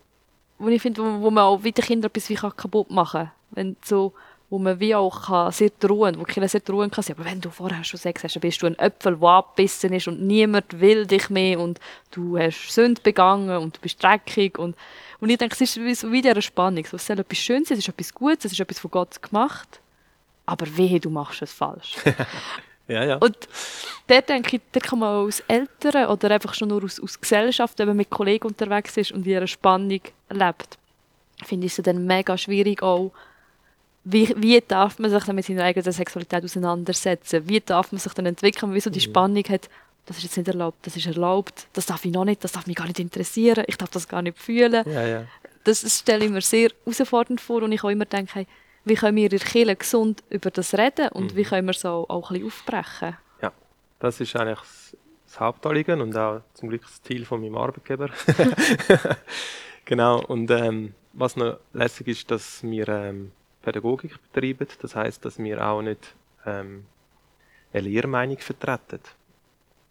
wo ich finde, wo, wo man auch wieder Kinder etwas wie kaputt machen kann. Wenn so, wo man wie auch kann sehr drohen, wo Kinder sehr drohen kann sein. Aber wenn du vorher schon Sex hast, dann bist du ein Äpfel, der abgebissen ist und niemand will dich mehr und du hast Sünde begangen und du bist dreckig und und ich denke, es ist wie so wie diese Spannung. So, es soll etwas Schönes sein, es ist etwas Gutes, es ist etwas von Gott gemacht. Aber wehe, du machst es falsch. ja, ja. Und dort denke ich, dort kann man auch als Eltern oder einfach schon nur aus, aus Gesellschaft, wenn man mit Kollegen unterwegs ist und ihre Spannung erlebt, finde ich es dann mega schwierig auch, wie, wie darf man sich dann mit seiner eigenen Sexualität auseinandersetzen? Wie darf man sich dann entwickeln? Wieso die Spannung hat, das ist jetzt nicht erlaubt, das ist erlaubt, das darf ich noch nicht, das darf mich gar nicht interessieren, ich darf das gar nicht fühlen ja, ja. das das stelle ich mir sehr herausfordernd vor und ich auch immer denke, hey, wie können wir in der Kirche gesund über das reden und wie können wir so auch ein bisschen aufbrechen? Ja, das ist eigentlich das, das Hauptanliegen und auch zum Glück das Ziel von meinem Arbeitgeber. genau, und ähm, was noch lässig ist, dass wir ähm, Pädagogik betreiben. Das heißt, dass wir auch nicht ähm, eine Lehrmeinung vertreten.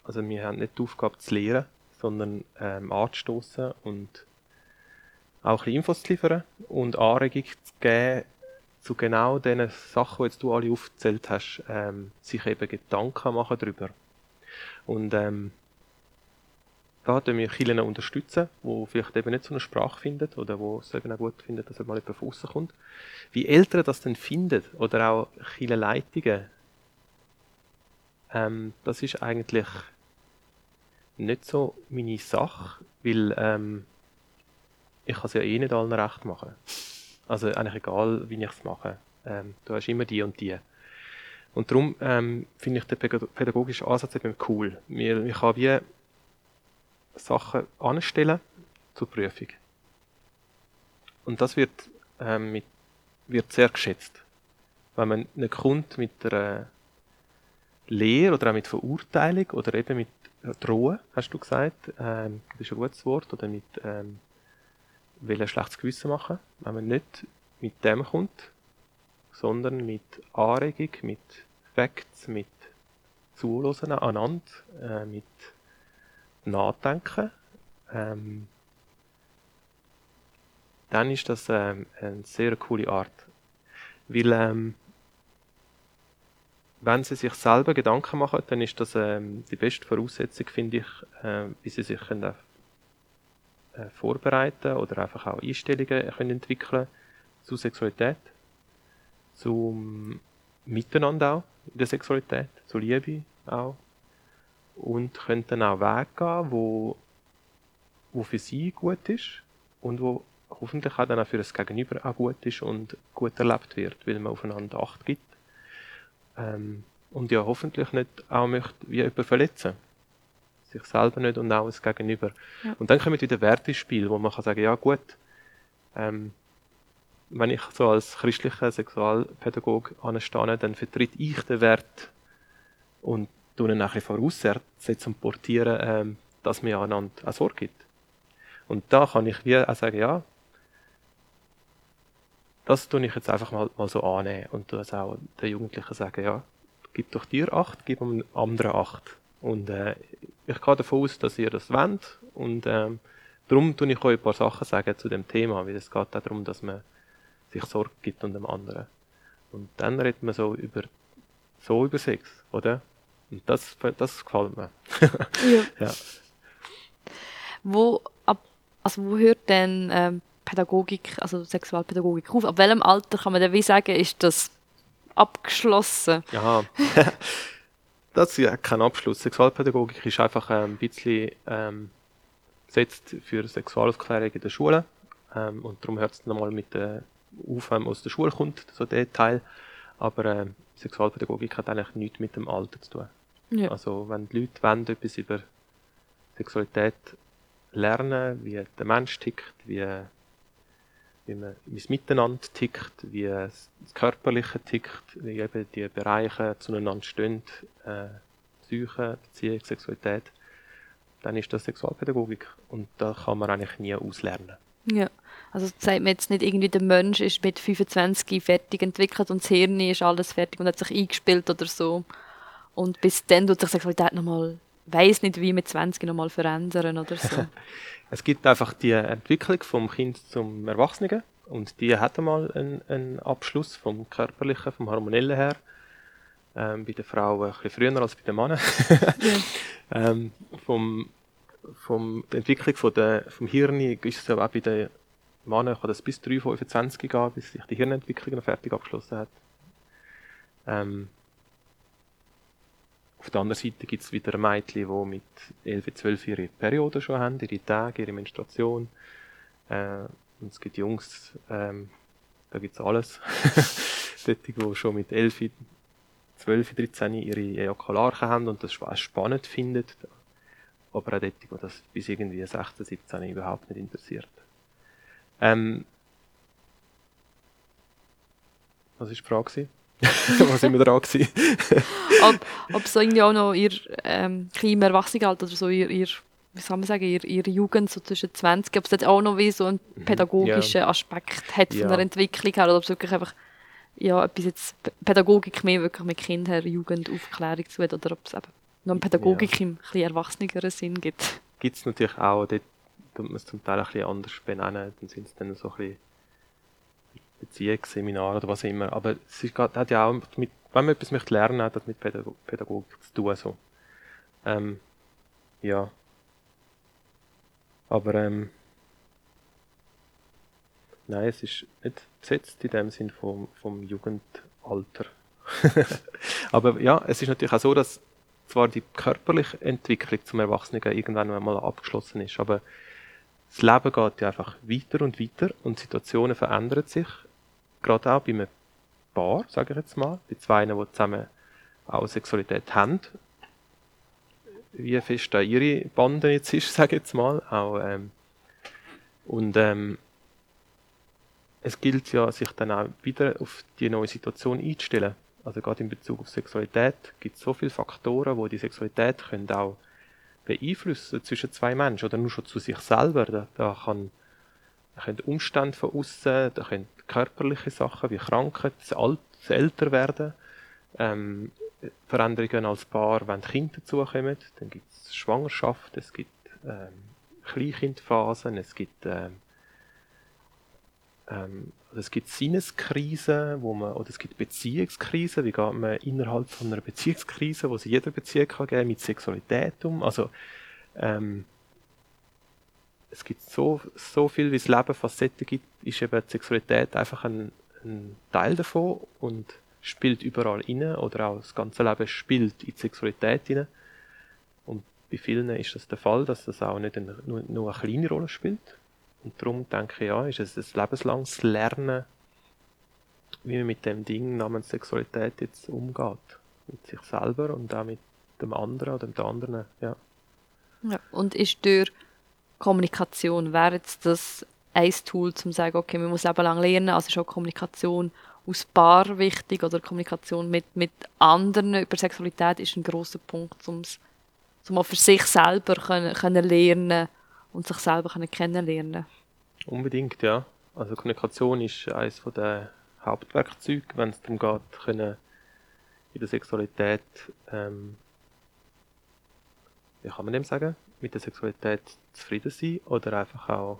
Also wir haben nicht die Aufgabe zu lehren, sondern ähm, anzustoßen und auch Infos zu liefern und Anregungen zu geben zu genau den Sachen, die jetzt du alle aufgezählt hast, ähm, sich eben Gedanken machen darüber. Und ähm, da tun wir Kirchen unterstützen, wo vielleicht eben nicht so eine Sprache finden oder wo es eben auch gut findet, dass mal jemand von aussen kommt. Wie Eltern das dann finden oder auch Kirchenleitungen, ähm, das ist eigentlich nicht so meine Sache, weil ähm, ich kann es ja eh nicht allen recht machen. Also eigentlich egal, wie ich es mache. Ähm, du hast immer die und die. Und darum ähm, finde ich den pädag- pädagogischen Ansatz eben cool. Wir, ich kann wie Sachen anstellen zur Prüfung. Und das wird, ähm, mit, wird sehr geschätzt. Wenn man nicht kommt mit einer Lehre oder auch mit Verurteilung oder eben mit Drohen, hast du gesagt, ähm, das ist ein gutes Wort, oder mit ähm, will ein schlechtes Gewissen machen, wenn man nicht mit dem kommt, sondern mit Anregung, mit Facts, mit Zuhören aneinander, äh, mit Nachdenken, ähm, dann ist das ähm, eine sehr coole Art. Weil, ähm, wenn sie sich selber Gedanken machen, dann ist das ähm, die beste Voraussetzung, finde ich, äh, wie sie sich können äh, vorbereiten oder einfach auch Einstellungen können entwickeln zu Sexualität, zum Miteinander auch in der Sexualität, zur Liebe auch und können dann auch Wege gehen, wo, wo für sie gut ist und wo hoffentlich auch dann auch für das Gegenüber auch gut ist und gut erlebt wird, weil man aufeinander Acht gibt ähm, und ja hoffentlich nicht auch möchte wie jemanden verletzen sich selber nicht und auch das Gegenüber. Ja. Und dann kommen wieder Werte ins Spiel, wo man kann sagen, ja gut, ähm, wenn ich so als christlicher Sexualpädagoge anstehe, dann vertritt ich den Wert und tue ihn auch ein bisschen voraussetzen und portieren, ähm, dass mir einander auch Sorge gibt. Und da kann ich wie auch sagen, ja, das tue ich jetzt einfach mal, mal so annehmen und das auch den Jugendlichen sagen, ja, gib doch dir Acht, gib dem anderen Acht. Und äh, ich gehe davon aus, dass ihr das wollt und ähm, darum tue ich euch ein paar Sachen sagen zu dem Thema, weil es geht auch darum, dass man sich Sorge gibt und dem anderen. Und dann redet man so über so über Sex, oder? Und das, das gefällt mir. Ja. Ja. Wo, ab, also wo hört denn ähm, Pädagogik, also Sexualpädagogik auf? Ab welchem Alter kann man denn wie sagen, ist das abgeschlossen? Ja, das ist ja kein Abschluss. Sexualpädagogik ist einfach ähm, ein bisschen ähm, gesetzt für Sexualaufklärung in der Schule. Ähm, und darum hört es nochmal mit der auf, wenn man aus der Schule kommt, so der Teil. Aber ähm, Sexualpädagogik hat eigentlich nichts mit dem Alter zu tun. Ja. Also wenn die Leute wollen, etwas über Sexualität lernen, wie der Mensch tickt, wie wie man wie das Miteinander tickt, wie das Körperliche tickt, wie eben die Bereiche zueinander stehen, äh, Psyche, Beziehung, Sexualität, dann ist das Sexualpädagogik und da kann man eigentlich nie auslernen. Ja, also sagt man jetzt nicht irgendwie, der Mensch ist mit 25 fertig entwickelt und das Hirn ist alles fertig und hat sich eingespielt oder so. Und bis dann tut sich Sexualität nochmal, weiß nicht wie mit 20 nochmal verändern oder so. es gibt einfach die Entwicklung vom Kind zum Erwachsenen und die hat einmal einen, einen Abschluss vom körperlichen, vom hormonellen her. Ähm, bei den Frauen ein bisschen früher als bei den Männern. ja. ähm, vom, vom der Entwicklung von der, vom Hirn ist es ja auch bei den Männern kann das bis 3, 25 gehen, bis sich die Hirnentwicklung noch fertig abgeschlossen hat. Ähm, auf der anderen Seite gibt es wieder Mädchen, die mit 11, 12 ihre Periode schon haben, ihre Tage, ihre Menstruation. Äh, und es gibt Jungs, ähm, da gibt es alles. Dort, die schon mit 11, 12, 13 ihre Ejakularchen haben und das spannend finden. Aber auch dort, die das bis irgendwie 16, 17 überhaupt nicht interessiert. Ähm, was war die Frage? was sind wir dran gewesen? ob, ob so irgendwie auch noch ihr ähm, im Erwachsenenalter oder so ihr, ihr wie soll man sagen, ihre, ihre Jugend so zwischen 20, ob es jetzt auch noch wie so einen mhm. pädagogischen ja. Aspekt hat von ja. der Entwicklung her oder ob es wirklich einfach ja, etwas jetzt Pädagogik mehr wirklich mit Kindern, Jugend, Aufklärung zu oder ob es eben noch eine Pädagogik ja. im ein erwachseneren Sinn gibt. Gibt es natürlich auch, dort tut man es zum Teil ein bisschen anders benennen, dann sind es dann so ein bisschen Beziehungsseminar oder was immer. Aber es ist, hat ja auch mit, wenn man etwas möchte lernen, hat das mit Pädagog Pädagogik zu tun. So. Ähm, ja. Aber ähm, nein, es ist nicht besetzt in dem Sinn vom, vom Jugendalter. Aber ja, es ist natürlich auch so, dass zwar die körperliche Entwicklung zum Erwachsenen irgendwann einmal abgeschlossen ist, aber das Leben geht ja einfach weiter und weiter und Situationen verändern sich gerade auch bei einem Paar, sage ich jetzt mal, bei zwei, die zusammen auch Sexualität haben, wie fest da ihre Bande jetzt ist, sage ich jetzt mal. Auch, ähm, und ähm, es gilt ja, sich dann auch wieder auf die neue Situation einzustellen. Also gerade in Bezug auf Sexualität gibt es so viele Faktoren, wo die Sexualität können auch beeinflussen zwischen zwei Menschen oder nur schon zu sich selber. Da, da kann da können Umstände von außen, da können körperliche Sachen wie Krankheit, das, Alt, das Älterwerden, ähm, Veränderungen als Paar, wenn Kinder dazukommen, dann gibt es Schwangerschaft, es gibt ähm, Kleinkindphasen, es gibt ähm, ähm, es gibt Sinneskrisen, wo man, oder es gibt Beziehungskrisen, wie geht man innerhalb von einer Beziehungskrise, wo es jeder Beziehung kann geben, mit Sexualität um, also ähm, es gibt so, so viel, wie es Leben Facetten gibt, ist eben die Sexualität einfach ein, ein Teil davon und spielt überall inne oder auch das ganze Leben spielt in die Sexualität inne. Und bei vielen ist das der Fall, dass das auch nicht eine, nur, nur eine kleine Rolle spielt. Und darum denke ich, ja, ist es ein lebenslanges Lernen, wie man mit dem Ding namens Sexualität jetzt umgeht. Mit sich selber und auch mit dem anderen oder mit anderen, ja. ja und ist durch Kommunikation, wäre jetzt das ein Tool, um zu sagen, okay, man muss Leben lang lernen, also ist auch Kommunikation aus Paar wichtig oder Kommunikation mit, mit anderen über Sexualität ist ein großer Punkt, um um auch für sich selber können, können lernen und sich selber kennenlernen. Unbedingt, ja. Also Kommunikation ist eines der Hauptwerkzeuge, wenn es darum geht, können in der Sexualität, ähm, wie kann man dem sagen, mit der Sexualität zufrieden sein oder einfach auch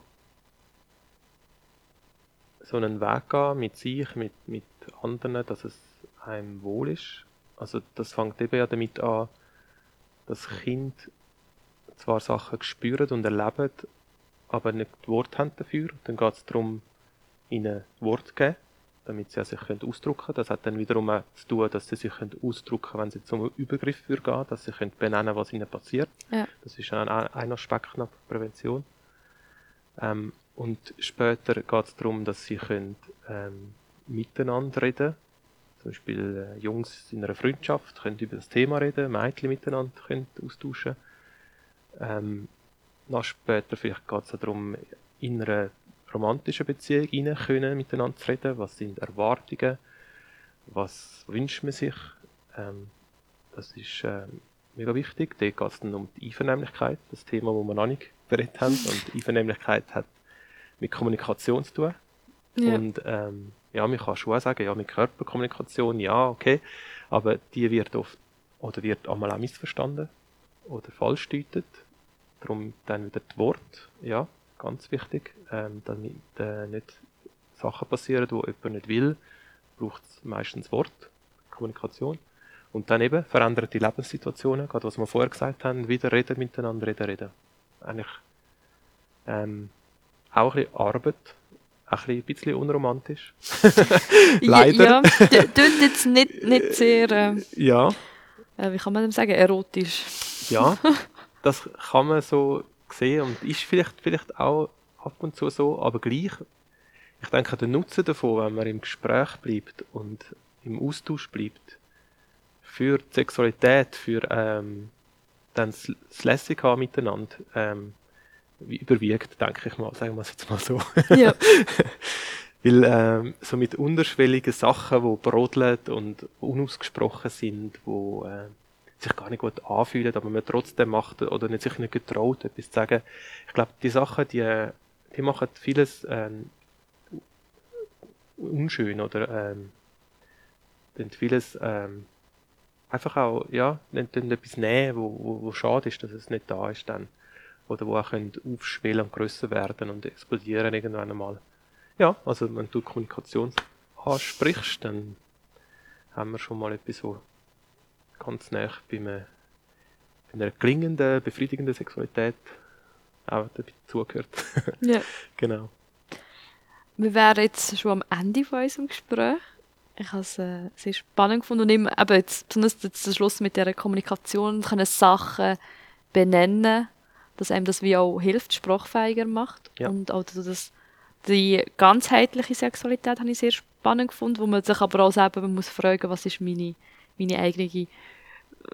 so einen Weg gehen mit sich, mit, mit anderen, dass es einem wohl ist. Also das fängt eben ja damit an, dass Kind zwar Sachen spüren und erleben, aber nicht die Worte haben dafür. Dann geht es darum, ihnen Wort zu geben damit sie sich ausdrücken können. Das hat dann wiederum auch zu tun, dass sie sich ausdrücken können, wenn sie zum Übergriff gehen, dass sie können benennen was ihnen passiert. Ja. Das ist ein, ein Aspekt nach Prävention. Ähm, und später geht es darum, dass sie können, ähm, miteinander reden zum Beispiel äh, Jungs in einer Freundschaft können über das Thema reden, Mädchen miteinander können austauschen. Ähm, noch später vielleicht geht es darum, in einer romantischen Beziehung rein können, miteinander zu reden. Was sind Erwartungen? Was wünscht man sich? Ähm, das ist ähm, mega wichtig. Da geht es dann um die Einvernehmlichkeit, das Thema, wo wir noch nicht beredet haben. Und Einvernehmlichkeit hat mit Kommunikation zu tun. Ja. Und ähm, ja, man kann schon sagen, ja, mit Körperkommunikation, ja, okay, aber die wird oft oder wird einmal auch missverstanden oder falsch deutet. Darum dann wieder das Wort, ja, ganz wichtig, ähm, damit äh, nicht Sachen passieren, die jemand nicht will, braucht es meistens Wort, Kommunikation. Und dann eben veränderte Lebenssituationen, gerade was wir vorher gesagt haben, wieder reden miteinander, reden, reden. Eigentlich ähm, auch ein bisschen Arbeit, auch ein bisschen unromantisch. Leider. Ja, ja. Tönt jetzt nicht, nicht sehr, äh, Ja, äh, wie kann man dem sagen, erotisch. ja, das kann man so sehen und ist vielleicht, vielleicht auch ab und zu so, aber gleich, ich denke, der Nutzen davon, wenn man im Gespräch bleibt und im Austausch bleibt, für die Sexualität, für ähm, dann das Lässig haben miteinander, ähm, wie überwiegt, denke ich mal, sagen wir es jetzt mal so. Ja. Weil ähm, so mit unterschwelligen Sachen, die brodeln und unausgesprochen sind, wo äh, sich gar nicht gut anfühlen, aber man trotzdem macht oder nicht, sich nicht getraut, etwas zu sagen. Ich glaube, die Sachen, die, die machen vieles ähm, unschön oder ähm, vieles ähm, einfach auch, ja, tun tun etwas nehmen, wo, wo, wo schade ist, dass es nicht da ist dann. Oder wo auch aufschwellen und grösser werden und explodieren irgendwann einmal. Ja, also wenn du Kommunikation ansprichst, dann haben wir schon mal etwas, so ganz nah bei, einem, bei einer gelingenden, befriedigenden Sexualität auch dabei zugehört. ja. genau. Wir wären jetzt schon am Ende von unserem Gespräch. Ich habe es äh, sehr spannend gefunden und immer, eben jetzt, besonders jetzt der Schluss mit dieser Kommunikation, können Sachen benennen, dass einem das wie auch hilft, sprachfähiger macht. Ja. Und auch das, die ganzheitliche Sexualität habe ich sehr spannend gefunden, wo man sich aber auch selber man muss fragen, was ist meine, meine eigene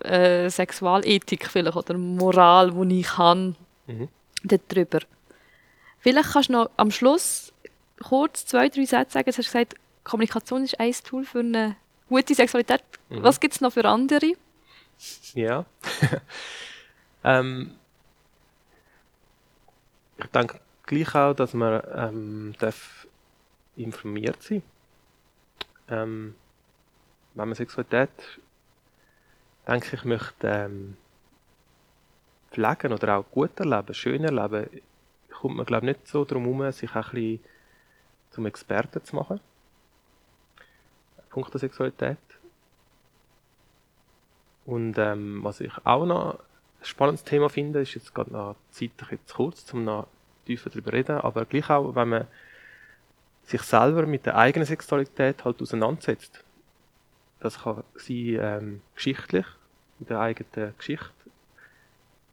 äh, Sexualethik vielleicht oder Moral, die ich kann Mhm. darüber. Vielleicht kannst du noch am Schluss kurz zwei, drei Sätze sagen. Du hast gesagt, Kommunikation ist ein Tool für eine gute Sexualität. Mhm. Was gibt es noch für andere? Ja. ähm, ich denke gleich auch, dass man ähm, darf informiert sein ähm, Wenn man Sexualität, denke ich, möchte ähm, pflegen oder auch gut erleben, schön erleben, kommt man glaube ich nicht so darum herum, sich auch ein bisschen zum Experten zu machen. Punkt der Sexualität. Und ähm, was ich auch noch ein spannendes Thema finde, ist jetzt gerade noch zeitlich jetzt kurz, um noch tiefer darüber zu reden, aber gleich auch, wenn man sich selber mit der eigenen Sexualität halt auseinandersetzt. Das kann sein ähm, geschichtlich, mit der eigenen Geschichte,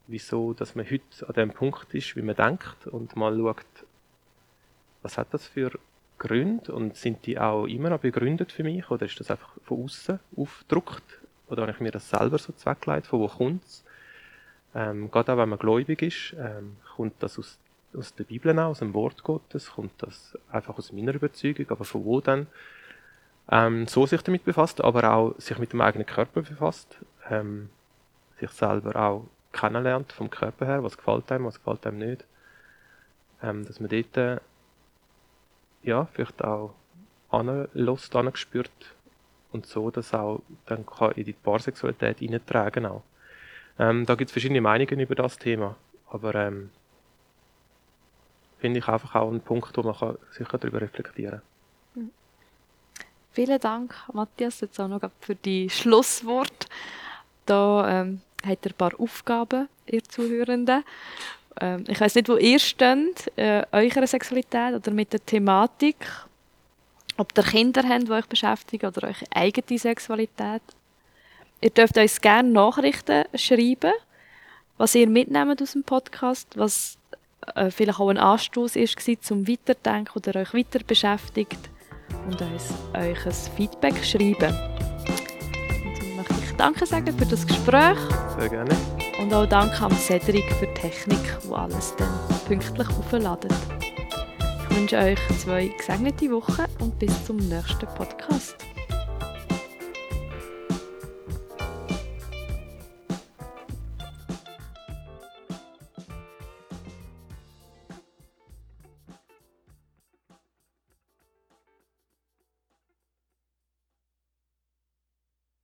wieso, dass man heute an dem Punkt ist, wie man denkt und mal schaut, was hat das für Gründe und sind die auch immer noch begründet für mich oder ist das einfach von außen aufgedruckt oder habe ich mir das selber so zweckgelegt, von wo kommt es? Ähm, gerade auch wenn man gläubig ist, ähm, kommt das aus, aus der Bibel auch, aus dem Wort Gottes, kommt das einfach aus meiner Überzeugung, aber von wo dann? Ähm, so sich damit befasst, aber auch sich mit dem eigenen Körper befasst, ähm, sich selber auch kennenlernt vom Körper her, was gefällt einem, was gefällt einem nicht. Ähm, dass man dort äh, ja, vielleicht auch anlässt, angespürt und so, dass auch dann kann in die Paarsexualität hineintragen auch. Ähm, da gibt es verschiedene Meinungen über das Thema, aber ähm, finde ich einfach auch einen Punkt, wo man kann sicher darüber reflektieren Vielen Dank, Matthias, jetzt auch noch für die Schlusswort. Da ähm, habt ihr ein paar Aufgaben, ihr Zuhörenden. Ähm, ich weiß nicht, wo ihr steht, äh, eurer Sexualität oder mit der Thematik. Ob ihr Kinder habt, die euch beschäftigen oder eure eigene Sexualität. Ihr dürft uns gerne Nachrichten schreiben, was ihr mitnehmt aus dem Podcast, was äh, vielleicht auch ein Anstoß ist zum Weiterdenken oder euch weiter beschäftigt und uns euch ein Feedback schreiben. Und dann möchte ich Danke sagen für das Gespräch Sehr gerne. und auch Danke an Cedric für die Technik, die alles dann pünktlich aufladet. Ich wünsche euch zwei gesegnete Wochen und bis zum nächsten Podcast.